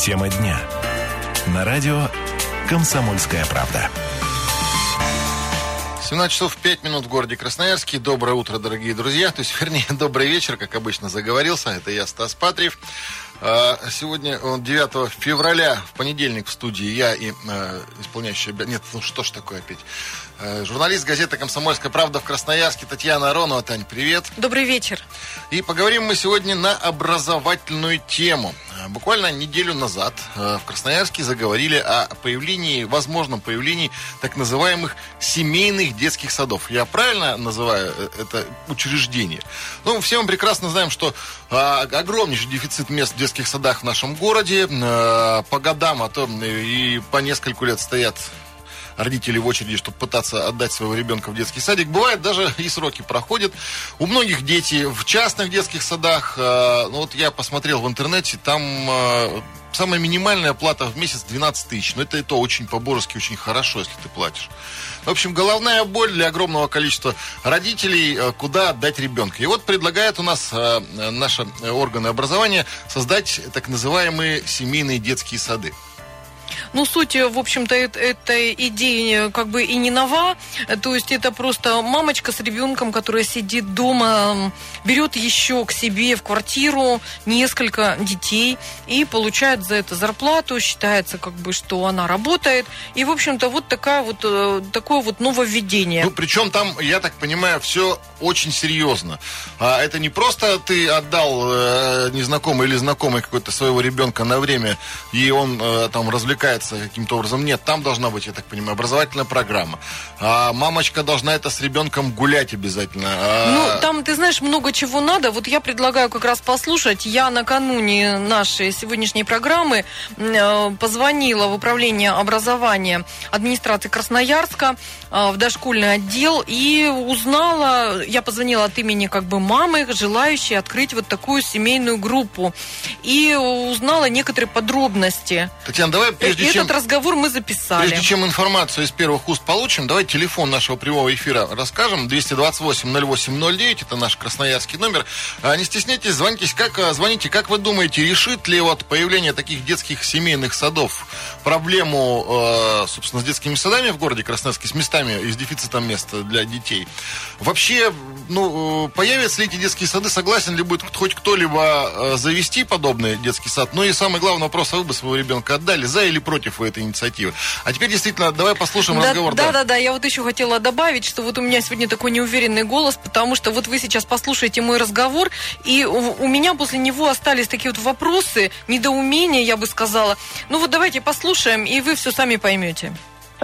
Тема дня. На радио «Комсомольская правда». 17 часов 5 минут в городе Красноярске. Доброе утро, дорогие друзья. То есть, вернее, добрый вечер, как обычно заговорился. Это я, Стас Патриев. А, сегодня 9 февраля, в понедельник в студии я и э, исполняющий... Нет, ну что ж такое опять? Э, журналист газеты «Комсомольская правда» в Красноярске Татьяна Аронова. Тань, привет. Добрый вечер. И поговорим мы сегодня на образовательную тему. Э, буквально неделю назад э, в Красноярске заговорили о появлении, возможном появлении так называемых семейных детских садов. Я правильно называю это учреждение? Ну, все мы прекрасно знаем, что огромнейший дефицит мест в детских садах в нашем городе. По годам, а то и по нескольку лет стоят родители в очереди, чтобы пытаться отдать своего ребенка в детский садик. Бывает, даже и сроки проходят. У многих дети в частных детских садах. Э, ну, вот я посмотрел в интернете, там э, самая минимальная плата в месяц 12 тысяч. Но это и то очень по-божески, очень хорошо, если ты платишь. В общем, головная боль для огромного количества родителей, э, куда отдать ребенка. И вот предлагают у нас наши органы образования создать так называемые семейные детские сады. Ну, суть, в общем-то, этой идеи как бы и не нова. То есть это просто мамочка с ребенком, которая сидит дома, берет еще к себе в квартиру несколько детей и получает за это зарплату. Считается, как бы, что она работает. И, в общем-то, вот такая вот, э, такое вот нововведение. Ну, причем там, я так понимаю, все очень серьезно. А это не просто ты отдал э, незнакомый или знакомый какой-то своего ребенка на время, и он э, там развлекается развивается каким-то образом. Нет, там должна быть, я так понимаю, образовательная программа. А мамочка должна это с ребенком гулять обязательно. А... Ну, там, ты знаешь, много чего надо. Вот я предлагаю как раз послушать. Я накануне нашей сегодняшней программы э, позвонила в управление образования администрации Красноярска э, в дошкольный отдел и узнала, я позвонила от имени как бы мамы, желающей открыть вот такую семейную группу. И узнала некоторые подробности. Татьяна, давай прежде этот чем, разговор мы записали. Прежде чем информацию из первых уст получим, давай телефон нашего прямого эфира расскажем. 228-08-09, это наш красноярский номер. А, не стесняйтесь, звоните как, а, звоните, как вы думаете, решит ли вот появление таких детских семейных садов проблему, а, собственно, с детскими садами в городе Красноярске, с местами, и с дефицитом места для детей? Вообще, ну, появятся ли эти детские сады, согласен ли будет хоть кто-либо завести подобный детский сад? Ну и самый главный вопрос, а вы бы своего ребенка отдали, за или против? против этой инициативы. А теперь действительно, давай послушаем да, разговор. Да, да, да, да, я вот еще хотела добавить, что вот у меня сегодня такой неуверенный голос, потому что вот вы сейчас послушаете мой разговор, и у меня после него остались такие вот вопросы, недоумения, я бы сказала. Ну вот давайте послушаем, и вы все сами поймете.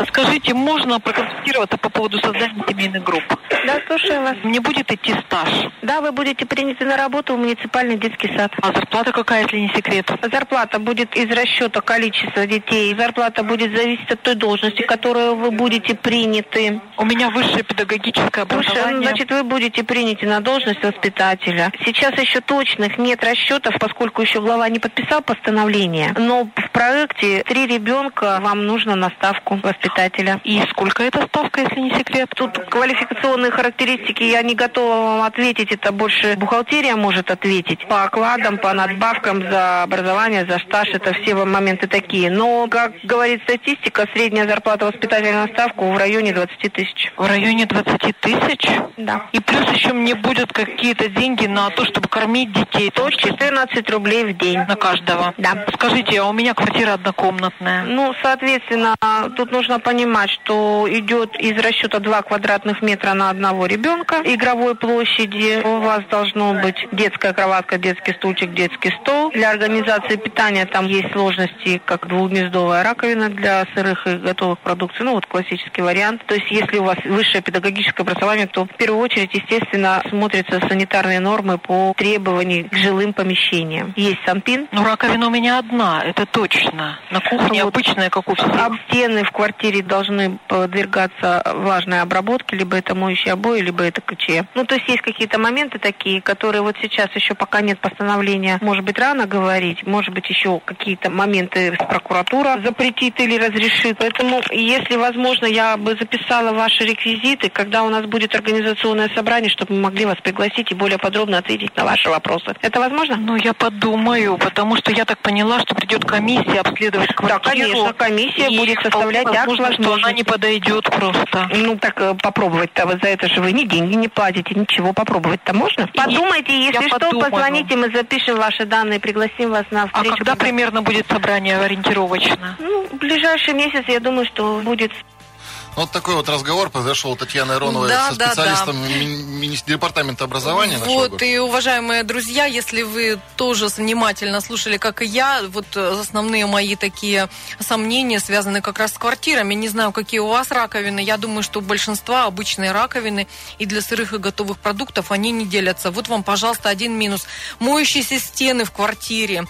Скажите, можно проконсультироваться по поводу создания семейных групп? Да, слушаю вас. Мне будет идти стаж? Да, вы будете приняты на работу в муниципальный детский сад. А зарплата какая, если не секрет? Зарплата будет из расчета количества детей. Зарплата будет зависеть от той должности, которую вы будете приняты. У меня высшее педагогическое образование. Высшее, значит, вы будете приняты на должность воспитателя. Сейчас еще точных нет расчетов, поскольку еще глава не подписал постановление. Но в проекте три ребенка вам нужно на ставку воспитателя воспитателя. И сколько это ставка, если не секрет? Тут квалификационные характеристики я не готова вам ответить, это больше бухгалтерия может ответить. По окладам, по надбавкам за образование, за стаж, это все моменты такие. Но, как говорит статистика, средняя зарплата воспитателя на ставку в районе 20 тысяч. В районе 20 тысяч? Да. И плюс еще мне будут какие-то деньги на то, чтобы кормить детей. 114 рублей в день. На каждого? Да. Скажите, а у меня квартира однокомнатная? Ну, соответственно, тут нужно нужно понимать, что идет из расчета 2 квадратных метра на одного ребенка игровой площади. У вас должно быть детская кроватка, детский стульчик, детский стол. Для организации питания там есть сложности, как двухгнездовая раковина для сырых и готовых продуктов. Ну, вот классический вариант. То есть, если у вас высшее педагогическое образование, то в первую очередь, естественно, смотрятся санитарные нормы по требованиям к жилым помещениям. Есть санпин. Ну, раковина у меня одна, это точно. На кухне вот. обычная, как у всех. А стены в квартире квартире должны подвергаться влажной обработке, либо это моющие обои, либо это КЧ. Ну, то есть есть какие-то моменты такие, которые вот сейчас еще пока нет постановления, может быть, рано говорить. Может быть, еще какие-то моменты прокуратура запретит или разрешит. Поэтому, если возможно, я бы записала ваши реквизиты, когда у нас будет организационное собрание, чтобы мы могли вас пригласить и более подробно ответить на ваши вопросы. Это возможно? Ну, я подумаю, потому что я так поняла, что придет комиссия обследовать квартиру. Да, конечно, комиссия будет составлять акт возможно, что она не подойдет просто. Ну, так э, попробовать-то вот за это же вы ни деньги не платите, ничего. Попробовать-то можно? Подумайте, если я что, подумаю. позвоните, мы запишем ваши данные, пригласим вас на А встречу. когда когда- примерно будет собрание ориентировочно? Ну, в ближайший месяц, я думаю, что будет Вот такой вот разговор произошел у Татьяны Ароновой Да, со да, специалистом мини- мини- департамента образования Вот, и, уважаемые друзья, если вы тоже внимательно слушали, как и я, вот основные мои такие сомнения связаны как раз с квартирами. Не знаю, какие у вас раковины. Я думаю, что у большинства обычные раковины и для сырых и готовых продуктов они не делятся. Вот вам, пожалуйста, один минус. Моющиеся стены в квартире.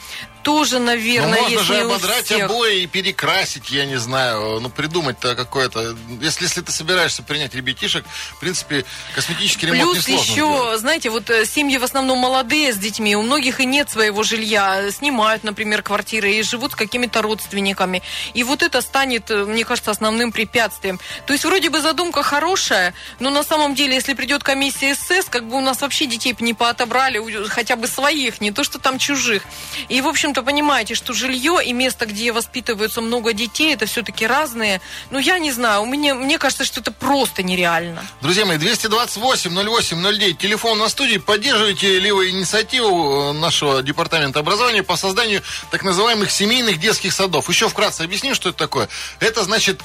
Тоже, Ну, наверное, можно есть же ободрать обои и перекрасить, я не знаю, ну, придумать-то какое-то... Если, если ты собираешься принять ребятишек, в принципе, косметический ремонт Плюс еще, сделать. знаете, вот э, семьи в основном молодые с детьми, у многих и нет своего жилья, снимают, например, квартиры и живут с какими-то родственниками. И вот это станет, э, мне кажется, основным препятствием. То есть вроде бы задумка хорошая, но на самом деле, если придет комиссия СС, как бы у нас вообще детей не поотобрали, хотя бы своих, не то что там чужих. И, в общем-то, понимаете, что жилье и место, где воспитываются много детей, это все-таки разные. Ну, я не знаю, меня, мне кажется, что это просто нереально. Друзья мои, 228-08-09, телефон на студии. Поддерживайте ли вы инициативу э, нашего департамента образования по созданию так называемых семейных детских садов. Еще вкратце объясним, что это такое. Это значит...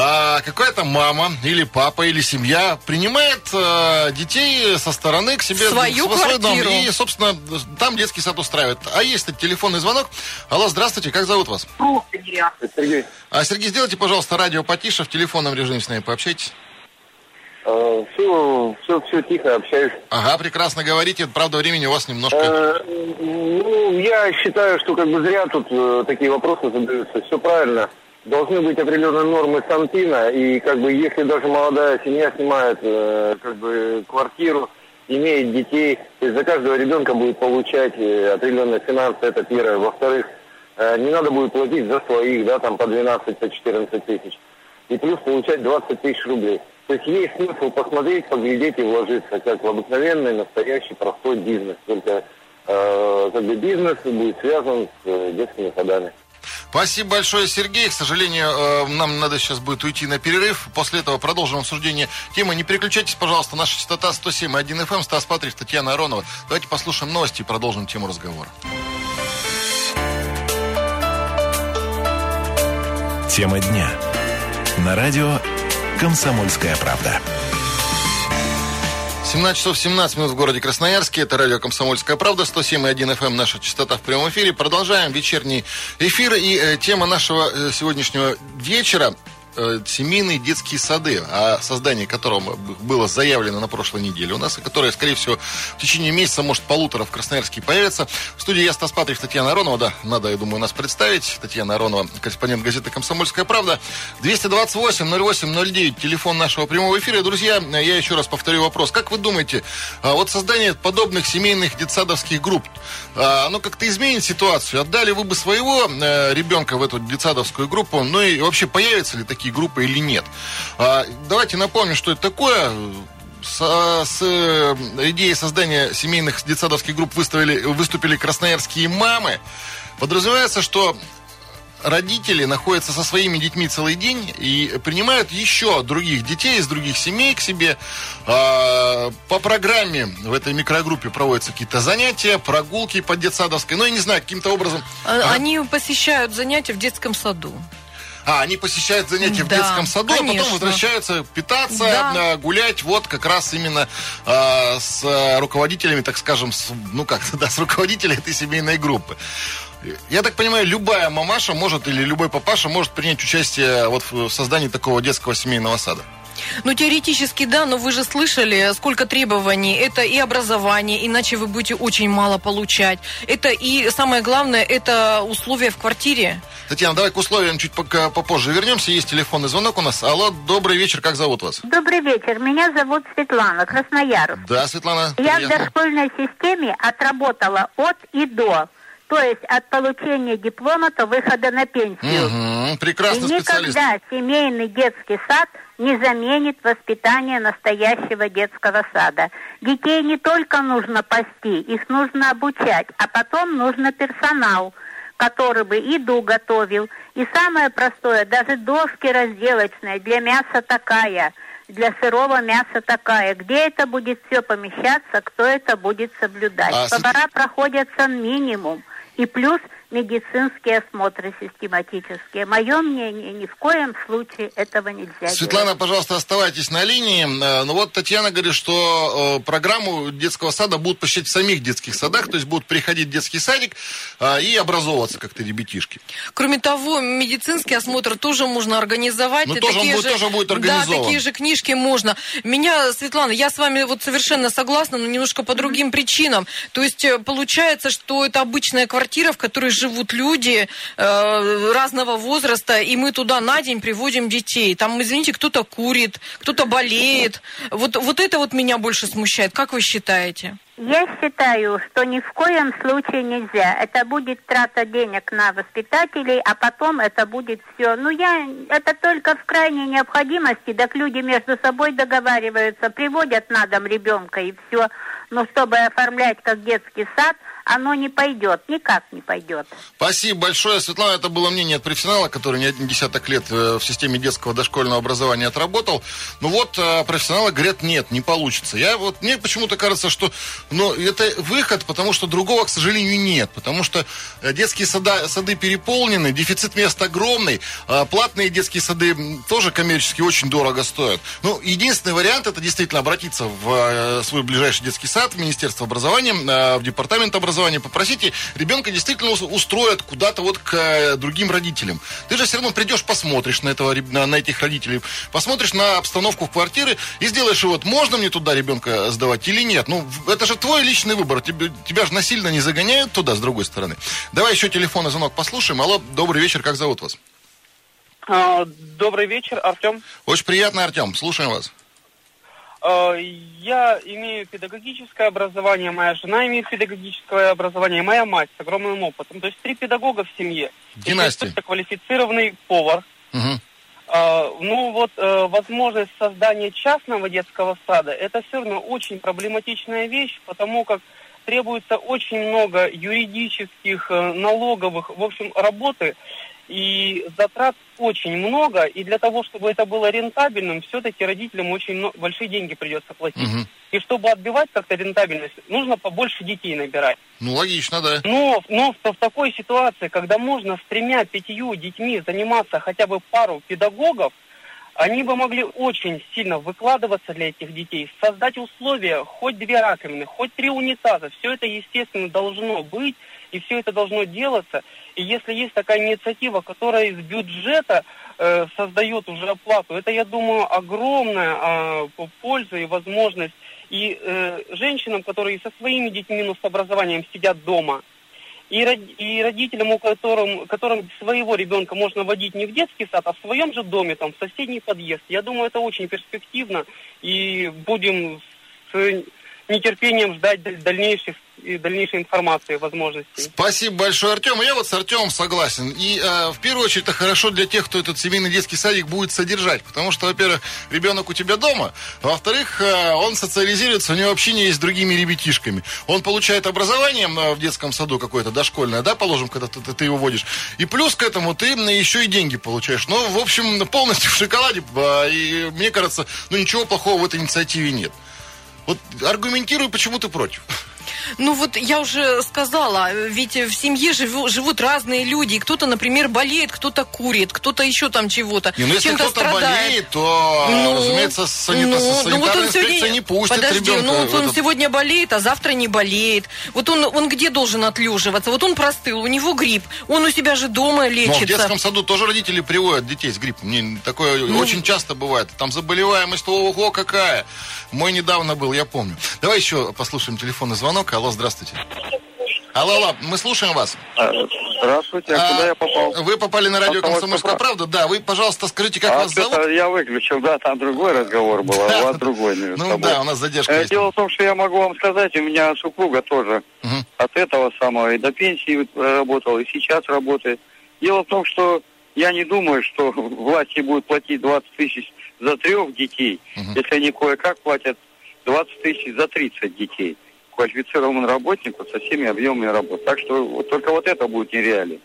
а, какая-то мама или папа или семья принимает э, детей со стороны к себе свою в свой дом и, собственно, там детский сад устраивает. А есть телефонный звонок. Алло, здравствуйте, как зовут вас? Сергей, А, Сергей, сделайте, пожалуйста, радио потише, в телефонном режиме с нами пообщайтесь. все, все, все тихо, общаюсь. Ага, прекрасно говорите. Правда, времени у вас немножко. Э, ну, я считаю, что как бы зря тут э, такие вопросы задаются. Все правильно. Должны быть определенные нормы Сантина, и как бы если даже молодая семья снимает э, как бы квартиру, имеет детей, то есть за каждого ребенка будет получать э, определенные финансы, это первое. Во-вторых, э, не надо будет платить за своих, да, там по 12, по 14 тысяч. И плюс получать 20 тысяч рублей. То есть есть смысл посмотреть, поглядеть и вложиться, как в обыкновенный, настоящий, простой бизнес. Только э, как бы бизнес будет связан с э, детскими садами. Спасибо большое, Сергей. К сожалению, э, нам надо сейчас будет уйти на перерыв. После этого продолжим обсуждение темы. Не переключайтесь, пожалуйста. Наша частота 107.1 FM, Стас Патрик, Татьяна Аронова. Давайте послушаем новости и продолжим тему разговора. Тема дня. На радио «Комсомольская правда». 17 часов 17 минут в городе Красноярске. Это радио «Комсомольская правда», 107.1 FM, наша частота в прямом эфире. Продолжаем вечерний эфир. И э, тема нашего э, сегодняшнего вечера семейные детские сады, о создании которого было заявлено на прошлой неделе у нас, и которое, скорее всего, в течение месяца, может, полутора в Красноярске появится. В студии я, Стас Патрик, Татьяна Аронова, да, надо, я думаю, нас представить. Татьяна Аронова, корреспондент газеты «Комсомольская правда». 228-08-09, телефон нашего прямого эфира. Друзья, я еще раз повторю вопрос. Как вы думаете, а, вот создание подобных семейных детсадовских групп, а, оно как-то изменит ситуацию? Отдали вы бы своего э, ребенка в эту детсадовскую группу? Ну и вообще появятся ли такие группы или нет? А, Давайте напомним, что это такое. С, с, э, идеей создания семейных детсадовских групп выставили, выступили красноярские мамы. Подразумевается, что родители находятся со своими детьми целый день и принимают еще других детей из других семей к себе. А, По программе в этой микрогруппе проводятся какие-то занятия, прогулки по детсадовской. Ну, я не знаю, каким-то образом... А. Они посещают занятия в детском саду. А, они посещают занятия в Да, детском саду, а конечно. потом возвращаются питаться, Да. гулять, вот как раз именно э, с руководителями, так скажем, с, ну как, да, с руководителями этой семейной группы. Я так понимаю, любая мамаша может или любой папаша может принять участие вот в создании такого детского семейного сада. Ну, теоретически, да, но вы же слышали, сколько требований. Это и образование, иначе вы будете очень мало получать. Это и, самое главное, это условия в квартире. Татьяна, давай к условиям чуть пока попозже вернемся. Есть телефонный звонок у нас. Алло, добрый вечер, как зовут вас? Добрый вечер. Меня зовут Светлана, Красноярск. Да, Светлана. Я в приятно. дошкольной системе отработала от и до. То есть от получения диплома до выхода на пенсию. И прекрасный специалист. никогда семейный детский сад не заменит воспитание настоящего детского сада. Детей не только нужно пасти, их нужно обучать, а потом нужно персонал, который бы еду готовил. И самое простое, даже доски разделочные для мяса такая, для сырого мяса такая. Где это будет все помещаться, кто это будет соблюдать? А, Повара проходятся минимум. И плюс медицинские осмотры систематические. Мое мнение, ни в коем случае этого нельзя Светлана, делать. пожалуйста, оставайтесь на линии. Э, Ну вот Татьяна говорит, что э, программу детского сада будут посещать в самих детских садах, то есть будут приходить в детский садик э, и образовываться как-то ребятишки. Кроме того, медицинский осмотр тоже можно организовать. Ну, тоже он такие будет- же, тоже будет Да, организован. такие же книжки можно. Меня, Светлана, я с вами вот совершенно согласна, но немножко по другим причинам. То есть получается, что это обычная квартира, в которой живут люди э, разного возраста, и мы туда на день приводим детей. Там, извините, кто-то курит, кто-то болеет. Вот, вот это вот меня больше смущает. Как вы считаете? Я считаю, что ни в коем случае нельзя. Это будет трата денег на воспитателей, а потом это будет все. Ну, я это только в крайней необходимости, так люди между собой договариваются, приводят на дом ребенка и все. Но чтобы оформлять как детский сад, оно не пойдет, никак не пойдет. Спасибо большое, Светлана. Это было мнение от профессионала, который не один десяток лет э, в системе детского дошкольного образования отработал. Ну вот э, профессионалы говорят, нет, не получится. Я вот мне почему-то кажется, что ну, это выход, потому что другого, к сожалению, нет. Потому что э, детские сада, сады переполнены, дефицит мест огромный, а платные детские сады тоже коммерчески очень дорого стоят. Ну, единственный вариант это действительно обратиться в свой ближайший детский сад, в Министерство образования, в департамент образования, попросите, ребенка действительно ус- устроят куда-то вот к э, другим родителям. Ты же все равно придешь, посмотришь на, этого, на, на этих родителей, посмотришь на обстановку в квартире и сделаешь вот, можно мне туда ребенка сдавать или нет. Ну, это же твой личный выбор, тебе, тебя же насильно не загоняют туда, с другой стороны. Давай еще телефонный звонок послушаем. Алло, добрый вечер, как зовут вас? А, Добрый вечер, Артем. Очень приятно, Артем, слушаем вас. А, Я имею педагогическое образование, моя жена имеет педагогическое образование, моя мать с огромным опытом. То есть три педагога в семье. Династия. Это квалифицированный повар. А, Ну вот э, возможность создания частного детского сада, это все равно очень проблематичная вещь, потому как требуется очень много юридических, э, налоговых, в общем, работы, и затрат очень много, и для того, чтобы это было рентабельным, все-таки родителям очень мно- большие деньги придется платить. Мгм. И чтобы отбивать как-то рентабельность, нужно побольше детей набирать. Ну, логично, да. Но, но в, в такой ситуации, когда можно с тремя-пятью детьми заниматься хотя бы пару педагогов, они бы могли очень сильно выкладываться для этих детей, создать условия, хоть две раковины, хоть три унитаза. Все это, естественно, должно быть, и все это должно делаться. И если есть такая инициатива, которая из бюджета э, создает уже оплату, это, я думаю, огромная п- польза и возможность и э, женщинам, которые со своими детьми, ну, с образованием сидят дома, и, и родителям, у которым, которым своего ребенка можно водить не в детский сад, а в своем же доме, там, в соседний подъезд. Я думаю, это очень перспективно, и будем с нетерпением ждать даль- дальнейших, и дальнейшей информации, возможностей. Спасибо большое, Артем. Я вот с Артемом согласен. И э, в первую очередь это хорошо для тех, кто этот семейный детский садик будет содержать. Потому что, во-первых, ребенок у тебя дома, во-вторых, э, он социализируется, у него общение есть с другими ребятишками. Он получает образование в детском саду какое-то дошкольное, да, положим, когда ты, ты- его водишь. И плюс к этому ты еще и деньги получаешь. Ну, в общем, полностью в шоколаде. э, И мне кажется, ну ничего плохого в этой инициативе нет. Вот аргументируй, почему ты против. Ну вот я уже сказала, ведь в семье живу- живут разные люди. И Кто-то, например, болеет, кто-то курит, кто-то еще там чего-то. Не, ну если кто-то страдает. болеет, то, Ну, разумеется, санита- ну, ну вот он сегодня, не пустит подожди, ребенка. ну вот в он этот- сегодня болеет, а завтра не болеет. Вот он, он где должен отлеживаться? Вот он простыл, у него грипп, он у себя же дома Но в лечится. детском саду тоже родители приводят детей с гриппом. Такое Ну. очень часто бывает. Там заболеваемость, ого, какая. Мой недавно был, я помню. Давай еще послушаем телефонный звонок. Алло, здравствуйте. Алло, алло, мы слушаем вас. А, Здравствуйте, а, А, куда я попал? Вы попали на радио Комсомольская «Комсомольская правда». Да, вы, пожалуйста, скажите, как а вас зовут? я выключил, да, там другой разговор был, а у вас другой Ну да, у нас задержка Э, есть. Дело в том, что я могу вам сказать, у меня супруга тоже от этого самого и до пенсии работала, и сейчас работает. Дело в том, что я не думаю, что власти будут платить 20 тысяч за трех детей, если они кое-как платят 20 тысяч за 30 детей квалифицированному работнику со всеми объемами работ. Так что вот только вот это будет нереально.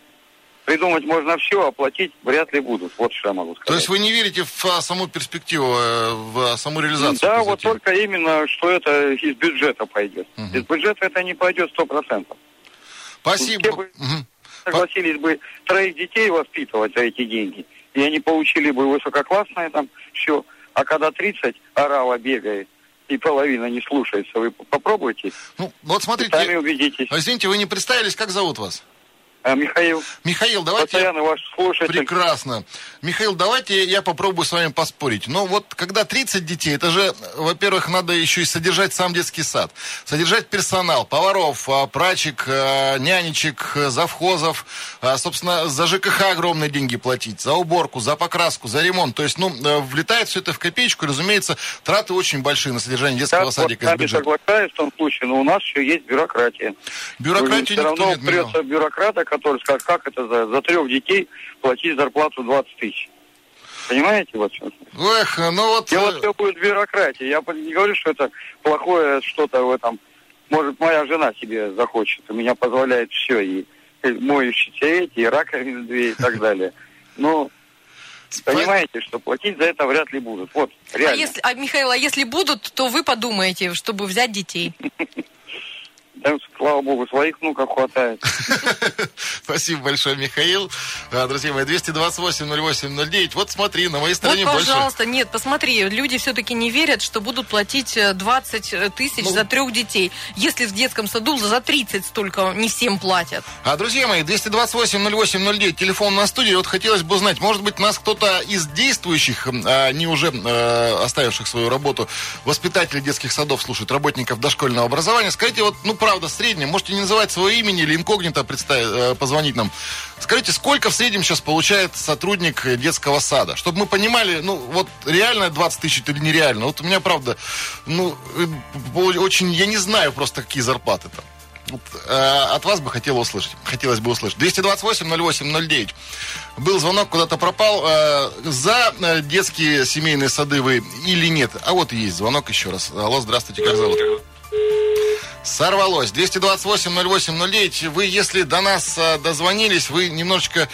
Придумать можно все, а платить вряд ли будут. Вот что я могу сказать. То есть вы не верите в а, саму перспективу, э, в саму реализацию? Да, вот только именно, что это из бюджета пойдет. Мгм. Из бюджета это не пойдет сто процентов. Спасибо. Те бы- Мгм. Согласились бы троих детей воспитывать за эти деньги, и они получили бы высококлассное там все. А когда 30 орава бегает, и половина не слушается, вы попробуйте, Ну, вот и сами смотрите, убедитесь. извините, вы не представились, как зовут вас? А, Михаил, Михаил, давайте... я- постоянно ваш слушатель. Прекрасно. Михаил, давайте я попробую с вами поспорить. Но вот когда 30 детей, это же, во-первых, надо еще и содержать сам детский сад. Содержать персонал, поваров, а, прачек, а, нянечек, завхозов. Собственно, за ЖКХ огромные деньги платить. За уборку, за покраску, за ремонт. То есть, ну, э, влетает все это в копеечку. Разумеется, траты очень большие на содержание детского Так, вот садика бюджета. соглашаюсь в том случае, но у нас еще есть бюрократия. Бюрократию Все никто равно придется бюрократа, который скажет, как это за, за трех детей платить зарплату 20 тысяч. Понимаете, вот что? Эх, ну вот... Дело э, все будет в бюрократии. Я не говорю, что это плохое что-то в этом. Может, моя жена себе захочет. У меня позволяет все. И, и моющиеся эти, и раковины две, и так далее. Но понимаете, что платить за это вряд ли будут. Вот, А реально. если, а, Михаил, а если будут, то вы подумаете, чтобы взять детей. Да, слава богу, своих внуков хватает. Спасибо большое, Михаил. А, Друзья мои, 228-08-09. Вот смотри, на моей Вот, стороне больше. пожалуйста, нет, посмотри, люди все-таки не верят, что будут платить э, 20 тысяч Ну. за трех детей. Если в детском саду за 30 столько не всем платят. А, друзья мои, 228-08-09, телефон на студии. Вот хотелось бы узнать, может быть, нас кто-то из действующих, а не уже э, оставивших свою работу, воспитателей детских садов слушает, работников дошкольного образования. Скажите, вот, ну, правда, в среднем, можете не называть свое имя или инкогнито представить, э, позвонить нам. Скажите, сколько в среднем сейчас получает сотрудник детского сада? Чтобы мы понимали, ну, вот реально 20 тысяч или нереально. Вот у меня, правда, ну, э, очень, я не знаю просто, какие зарплаты там. Вот, э, от вас бы хотел услышать. Хотелось бы услышать. 228-08-09. Был звонок, куда-то пропал. Э, за э, детские семейные сады вы или нет? А вот и есть звонок еще раз. Алло, здравствуйте, как зовут? Сорвалось. 228-08-09. Вы, если до нас э, дозвонились, вы немножечко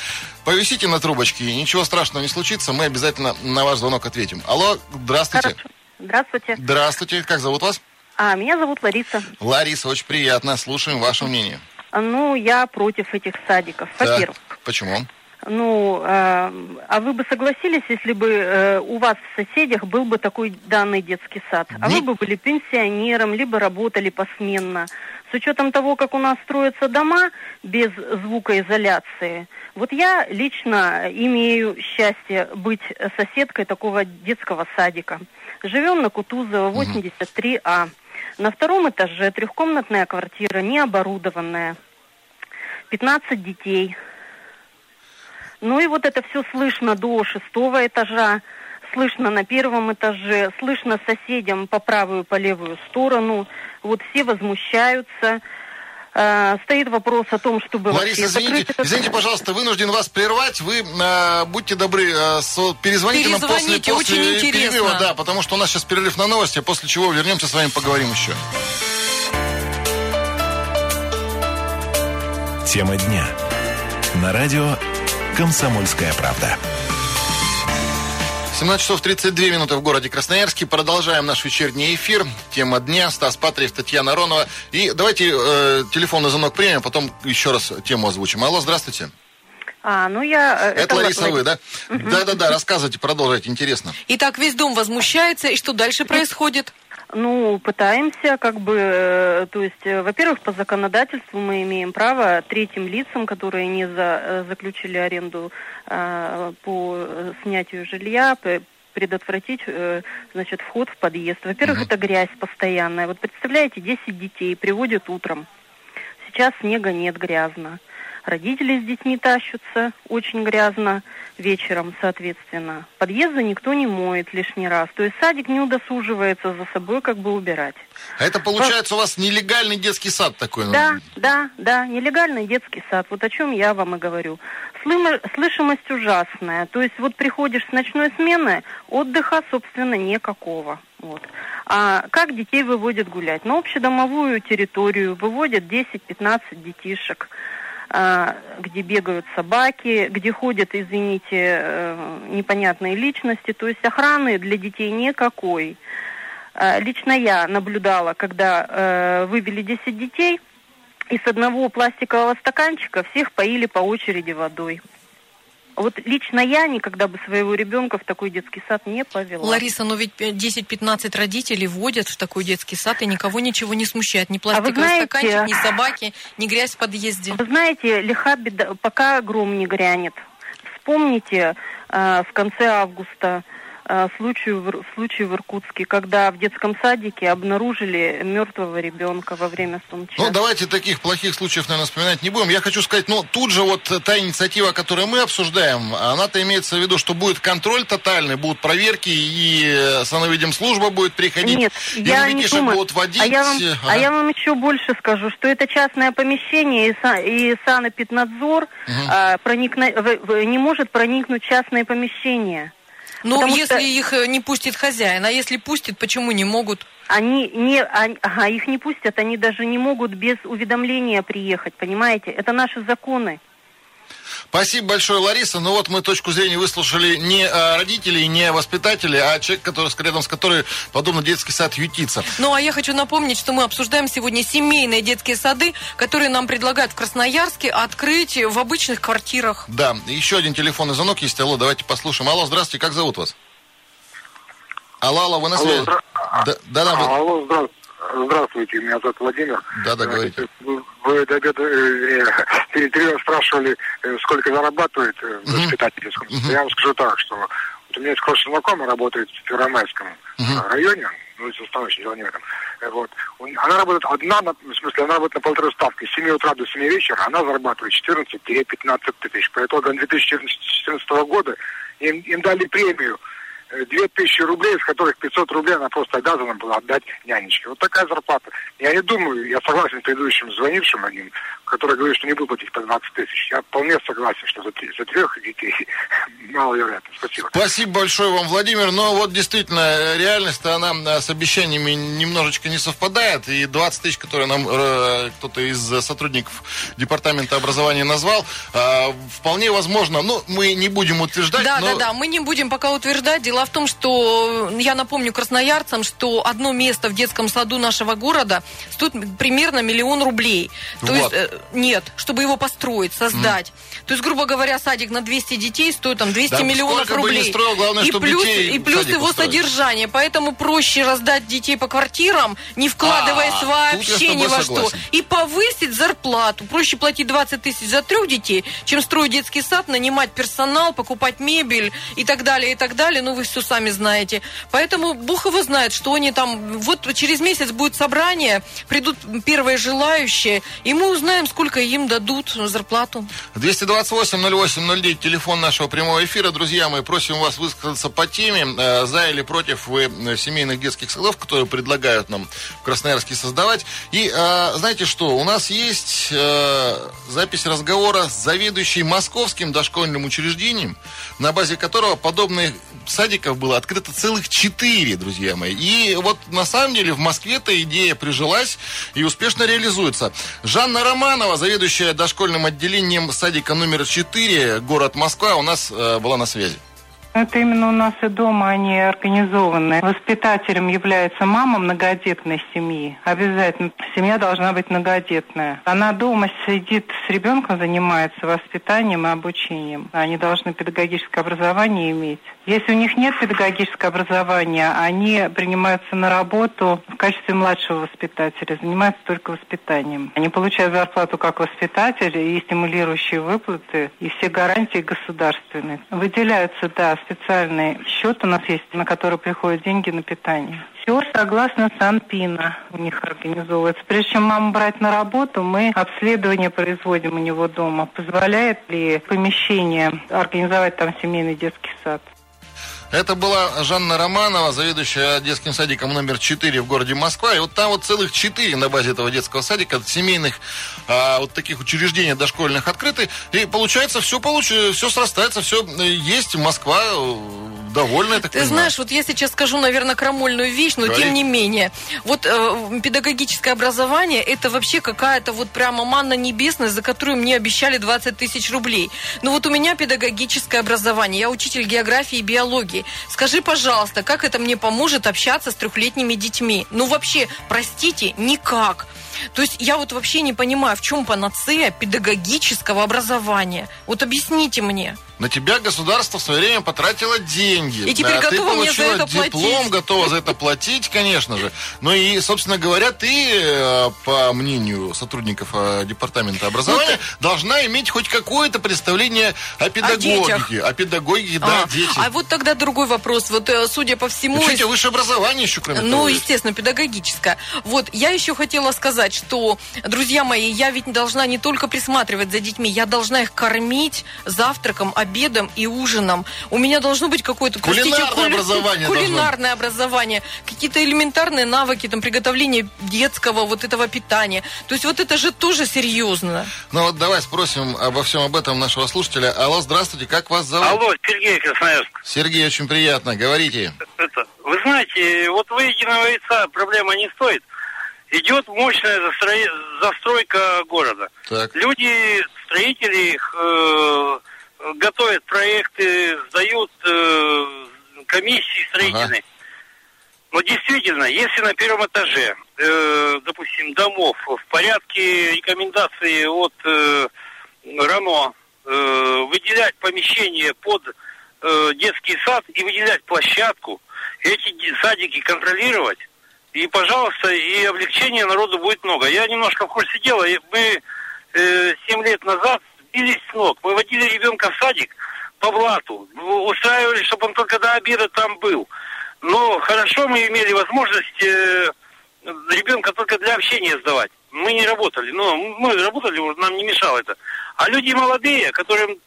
повисите на трубочке. и Ничего страшного не случится. Мы обязательно на ваш звонок ответим. Алло, здравствуйте. Здравствуйте. Здравствуйте. Как зовут вас? А, меня зовут Лариса. Лариса, очень приятно. Слушаем ваше мнение. Ну, я против этих садиков. Во-первых, почему? Ну, э, а вы бы согласились, если бы э, у вас в соседях был бы такой данный детский сад? А Не- вы бы были пенсионером, либо работали посменно. С учетом того, как у нас строятся дома без звукоизоляции, вот я лично имею счастье быть соседкой такого детского садика. Живем на Кутузова, 83А. На втором этаже трехкомнатная квартира, необорудованная. 15 детей. Ну и вот это все слышно до шестого этажа, слышно на первом этаже, слышно соседям по правую, по левую сторону. Вот все возмущаются. Э, стоит вопрос о том, чтобы Лариса, вообще извините, закрыть этот- извините, пожалуйста, вынужден вас прервать. Вы э, будьте добры, э, со- перезвоните, нам после, Перезвоните, после очень интересно. перерыва, да, потому что у нас сейчас перерыв на новости, после чего вернемся с вами поговорим еще. Тема дня. На радио «Комсомольская правда». 17 часов 32 минуты в городе Красноярске. Продолжаем наш вечерний эфир. Тема дня. Стас Патриев, Татьяна Ронова. И давайте э, телефонный звонок примем, а потом еще раз тему озвучим. Алло, здравствуйте. А, ну я... э, Это, Лариса, Ла- вы, да? Да-да-да, рассказывайте, продолжайте, интересно. Итак, весь дом возмущается, и что дальше происходит? Ну, пытаемся, как бы, э, то есть, э, во-первых, по законодательству мы имеем право третьим лицам, которые не за, э, заключили аренду э, по снятию жилья, предотвратить, значит, вход в подъезд. Во-первых, это грязь постоянная. Вот представляете, 10 детей приводят утром. Сейчас снега нет, грязно. Родители с детьми тащатся, очень грязно вечером, соответственно. Подъезды никто не моет лишний раз. То есть садик не удосуживается за собой как бы убирать. А это получается у вас нелегальный детский сад такой? ну? Да, да, да, нелегальный детский сад. Вот о чем я вам и говорю. Слышимость ужасная. То есть вот приходишь с ночной смены, отдыха, собственно, никакого. Вот. А как детей выводят гулять? На общедомовую территорию выводят 10-15 детишек, где бегают собаки, где ходят, извините, э, непонятные личности. То есть охраны для детей никакой. А, Лично я наблюдала, когда э, вывели 10 детей, и с одного пластикового стаканчика всех поили по очереди водой. Вот лично я никогда бы своего ребенка в такой детский сад не повела. Лариса, но ведь 10-15 родителей вводят в такой детский сад, и никого ничего не смущает. Ни А вы пластиковый знаете- стаканчик, ни собаки, ни грязь в подъезде. Вы знаете, лиха беда, пока гром не грянет. Вспомните э, в конце августа э, случай, в, случай в Иркутске, когда в детском садике обнаружили мертвого ребенка во время солнечного. Ну, давайте таких плохих случаев, наверное, вспоминать не будем. Я хочу сказать, ну, тут же вот та инициатива, которую мы обсуждаем, она-то имеется в виду, что будет контроль тотальный, будут проверки, и э, санэвидимслужба будет приходить, Нет, и я не думаю. будут водить. А я, вам, э, а ага. я вам еще больше скажу, что это частное помещение, и, са- и санэпиднадзор а, проникна- в- в- не может проникнуть в частное помещение. Ну, если что- их э, не пустит хозяин, а если пустит, почему не могут? Они не, они- ага, их не пустят, они даже не могут без уведомления приехать, понимаете? Это наши законы. Спасибо большое, Лариса. Ну вот мы точку зрения выслушали не э, родителей, не воспитателей, а человек, который, с- рядом с которой подобно детский сад ютится. Ну, а я хочу напомнить, что мы обсуждаем сегодня семейные детские сады, которые нам предлагают в Красноярске открыть в обычных квартирах. Да, еще один телефонный звонок есть. Алло, давайте послушаем. Алло, здравствуйте, как зовут вас? Алло, алло, вы на Алло, связи? здра- Да, да, да, вы- Алло, здра- здравствуйте, меня зовут Владимир. Да, да, говорите. Вы, вы до обеда, э, э, перед перерывом спрашивали, э, сколько зарабатывает э, воспитатель. Я вам скажу так, что вот у меня есть хороший знакомый, работает в Первомайском э, районе, ну, оставшимся человеком. Э, Вот. Она работает одна, на- в смысле, она работает на полторы ставки. С 7 утра до 7 вечера она зарабатывает 14-15 тысяч. По итогам 2014 года им, им дали премию э, 2000 рублей, из которых 500 рублей она просто обязана была отдать нянечке. Вот такая зарплата. Я не думаю, я согласен с предыдущим звонившим одним, который говорит, что не будет платить по 20 тысяч. Я вполне согласен, что за, за трех детей маловероятно. Спасибо. Спасибо большое вам, Владимир. Но вот действительно, э, реальность-то она э, с обещаниями немножечко не совпадает. И 20 тысяч, которые нам э, кто-то из сотрудников Департамента образования назвал, э, вполне возможно, ну, мы не будем утверждать, Да, но... да, да. Мы не будем пока утверждать. Дело в том, что я напомню красноярцам, что одно место в детском саду нашего города стоит примерно миллион рублей. То Вот. есть, э, нет, чтобы его построить, создать. То есть, грубо говоря, садик на 200 детей стоит там 200 Да миллионов рублей. строил, главное, и плюс, и плюс его устроить. содержание. Поэтому проще раздать детей по квартирам, не вкладываясь А, вообще ни во согласен. что. И повысить зарплату. Проще платить 20 тысяч за трех детей, чем строить детский сад, нанимать персонал, покупать мебель и так далее, и так далее. Ну, вы все сами знаете. Поэтому Бог его знает, что они там... Вот через месяц будет собрание, придут первые желающие, и мы узнаем, сколько им дадут зарплату. 228-08-09, телефон нашего прямого эфира. Друзья мои, просим вас высказаться по теме, э, за или против вы э, семейных детских садов, которые предлагают нам в Красноярске создавать. И э, знаете что, у нас есть запись разговора с заведующей московским дошкольным учреждением, на базе которого подобных садиков было открыто целых четыре, друзья мои. И вот на самом деле в Москве эта идея прижилась и успешно реализуется. Жанна Романова, заведующая дошкольным отделением садика номер 4, город Москва, у нас э, была на связи. Это именно у нас и дома они организованы. Воспитателем является мама многодетной семьи. Обязательно семья должна быть многодетная. Она дома сидит с ребенком, занимается воспитанием и обучением. Они должны педагогическое образование иметь. Если у них нет педагогического образования, они принимаются на работу в качестве младшего воспитателя, занимаются только воспитанием. Они получают зарплату как воспитатели и стимулирующие выплаты, и все гарантии государственные. Выделяются, да, специальный счет у нас есть, на который приходят деньги на питание. Все согласно Санпина у них организовывается. Прежде чем маму брать на работу, мы обследование производим у него дома. Позволяет ли помещение организовать там семейный детский сад? Это была Жанна Романова, заведующая детским садиком номер 4 в городе Москва. И вот там вот целых 4 на базе этого детского садика, семейных а, вот таких учреждений дошкольных открыты. И получается, все, получ... все срастается, все есть. Москва довольна, я так Ты понимаю. знаешь, вот я сейчас скажу, наверное, крамольную вещь, но Говори. тем не менее. Вот э, педагогическое образование, это вообще какая-то вот прямо манна небесная, за которую мне обещали 20 тысяч рублей. Ну вот у меня педагогическое образование, я учитель географии и биологии. Скажи, пожалуйста, как это мне поможет общаться с трехлетними детьми? Ну вообще, простите, никак. То есть я вот вообще не понимаю, в чем панацея педагогического образования. Вот объясните мне. На тебя государство в свое время потратило деньги. И теперь ты готово мне за получила это диплом, платить. готова за это платить, конечно же. Ну и, собственно говоря, ты, э, по мнению сотрудников э, департамента образования, должна иметь хоть какое-то представление о педагогике. О, педагогике, да, а, дети. а вот тогда другой вопрос. Вот, э, судя по всему... У из- тебя высшее образование еще, кроме Ну, того, есть? естественно, педагогическое. Вот, я еще хотела сказать, что, друзья мои, я ведь должна не только присматривать за детьми, я должна их кормить завтраком, обедом и ужином. У меня должно быть какое-то... простите, Кулинарное образование должно Кулинарное образование. Какие-то элементарные навыки, там, приготовления детского вот этого питания. То есть вот это же тоже серьезно. Ну вот давай спросим обо всем об этом нашего слушателя. Алло, здравствуйте, как вас зовут? Алло, Сергей Красноярск. Сергей, очень приятно. Говорите. Это, вы знаете, вот выеденного яйца проблема не стоит. Идет мощная застро- застройка города. Так. Люди, строители их, э, готовят проекты, сдают э, комиссии строительные. Но действительно, если на первом этаже, э, допустим, домов в порядке рекомендации от э, РАНО э, выделять помещение под э, детский сад и выделять площадку, эти ди- садики контролировать, и, пожалуйста, и облегчения народу будет много. Я немножко в курсе дела. Мы э, 7 лет назад сбились с ног. Мы водили ребенка в садик по блату. Устраивали, чтобы он только до обеда там был. Но хорошо мы имели возможность э, ребенка только для общения сдавать. Мы не работали. Но мы работали, нам не мешало это. А люди молодые, которым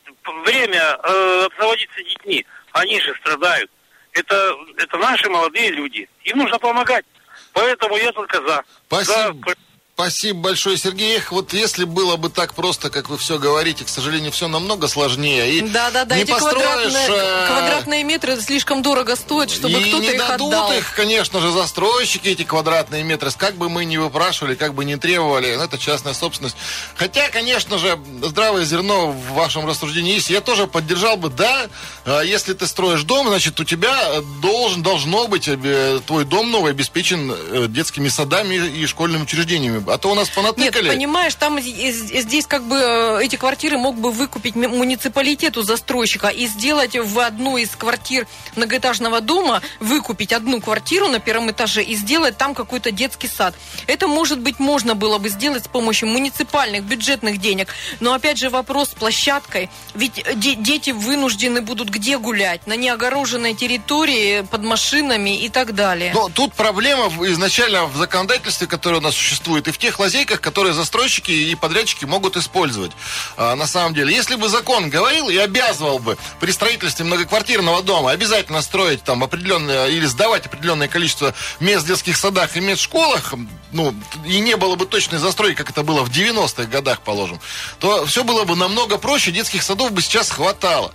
время э, обзаводиться детьми, они же страдают. Это, это наши молодые люди. Им нужно помогать. Поэтому я только за. Спасибо. Спасибо большое, Сергей. Эх, вот если было бы так просто, как вы все говорите, к сожалению, все намного сложнее. И Да, да, да. не Эти построишь, квадратные, э, квадратные метры слишком дорого стоят, чтобы кто-то не их дадут отдал. их, конечно же, застройщики, эти квадратные метры. Как бы мы ни выпрашивали, как бы ни требовали, это частная собственность. Хотя, конечно же, здравое зерно в вашем рассуждении есть. Я тоже поддержал бы, да, э, если ты строишь дом, значит, у тебя должен, должно быть э, твой дом новый обеспечен детскими садами и школьными учреждениями. А то у нас Нет, понатыкали. понимаешь, там здесь как бы э, эти квартиры мог бы выкупить ми- муниципалитет у застройщика и сделать в одну из квартир многоэтажного дома, выкупить одну квартиру на первом этаже и сделать там какой-то детский сад. Это, может быть, можно было бы сделать с помощью муниципальных бюджетных денег. Но опять же вопрос с площадкой. Ведь э, де- дети вынуждены будут где гулять? На неогороженной территории, под машинами и так далее. Но тут проблема изначально в законодательстве, которое у нас существует, и в тех лазейках, которые застройщики и подрядчики могут использовать. А, на самом деле, если бы закон говорил и обязывал бы при строительстве многоквартирного дома обязательно строить там определенное или сдавать определенное количество мест в детских садах и мест в школах, ну, и не было бы точной застройки, как это было в 90-х годах, положим, то все было бы намного проще, детских садов бы сейчас хватало.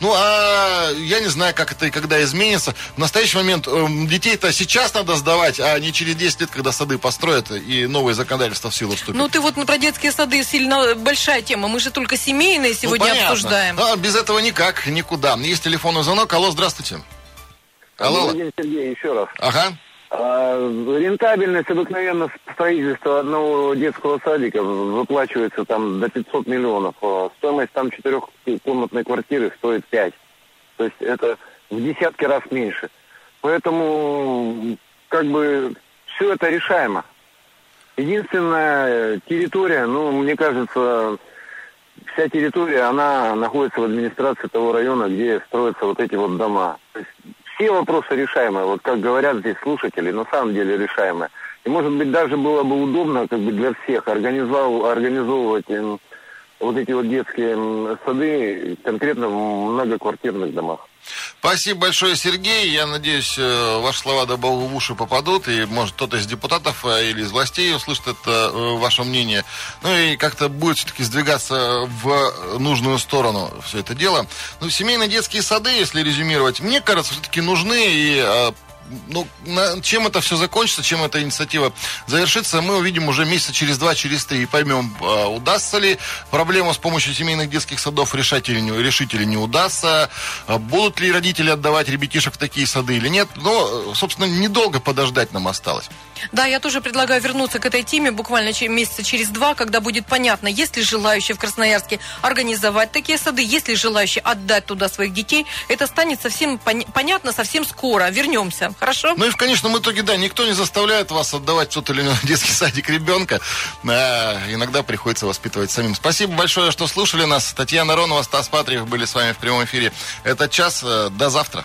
Ну, а я не знаю, как это и когда изменится. В настоящий момент эм, детей-то сейчас надо сдавать, а не через 10 лет, когда сады построят и новые законодательства в силу вступят. Ну, ты вот про детские сады сильно большая тема. Мы же только семейные сегодня Ну, понятно. обсуждаем. А, без этого никак, никуда. Есть телефонный звонок. Алло, здравствуйте. Алло. Сергей, еще раз. Ага. А, рентабельность обыкновенно строительства одного детского садика выплачивается там до 500 миллионов. А Стоимость там четырехкомнатной квартиры стоит 5. То есть это в десятки раз меньше. Поэтому как бы все это решаемо. Единственная территория, ну, мне кажется, вся территория, она находится в администрации того района, где строятся вот эти вот дома. То есть все вопросы решаемые, вот как говорят здесь слушатели, на самом деле решаемые. И может быть даже было бы удобно как бы для всех организовать, организовывать эм, вот эти вот детские м, сады конкретно в многоквартирных домах. Спасибо большое, Сергей. Я надеюсь, э, ваши слова до Бога в уши попадут, и, может, кто-то из депутатов э, или из властей услышит это э, ваше мнение. Ну и как-то будет все-таки сдвигаться в нужную сторону все это дело. Ну, семейные детские сады, если резюмировать, мне кажется, все-таки нужны, и ну, на, чем это все закончится, чем эта инициатива завершится, мы увидим уже месяца через два, через три и поймем, э, удастся ли проблему с помощью семейных детских садов решать или не, решить или не удастся, э, будут ли родители отдавать ребятишек в такие сады или нет. Но, э, собственно, недолго подождать нам осталось. Да, я тоже предлагаю вернуться к этой теме буквально месяца через два, когда будет понятно, есть ли желающие в Красноярске организовать такие сады, есть ли желающие отдать туда своих детей. Это станет совсем пон- понятно совсем скоро. Вернемся. Хорошо? Ну и в конечном итоге, да, никто не заставляет вас отдавать тот или иной детский садик ребенка. А, иногда приходится воспитывать самим. Спасибо большое, что слушали нас. Татьяна Ронова, Стас Патриев были с вами в прямом эфире. Это час. Э, До завтра.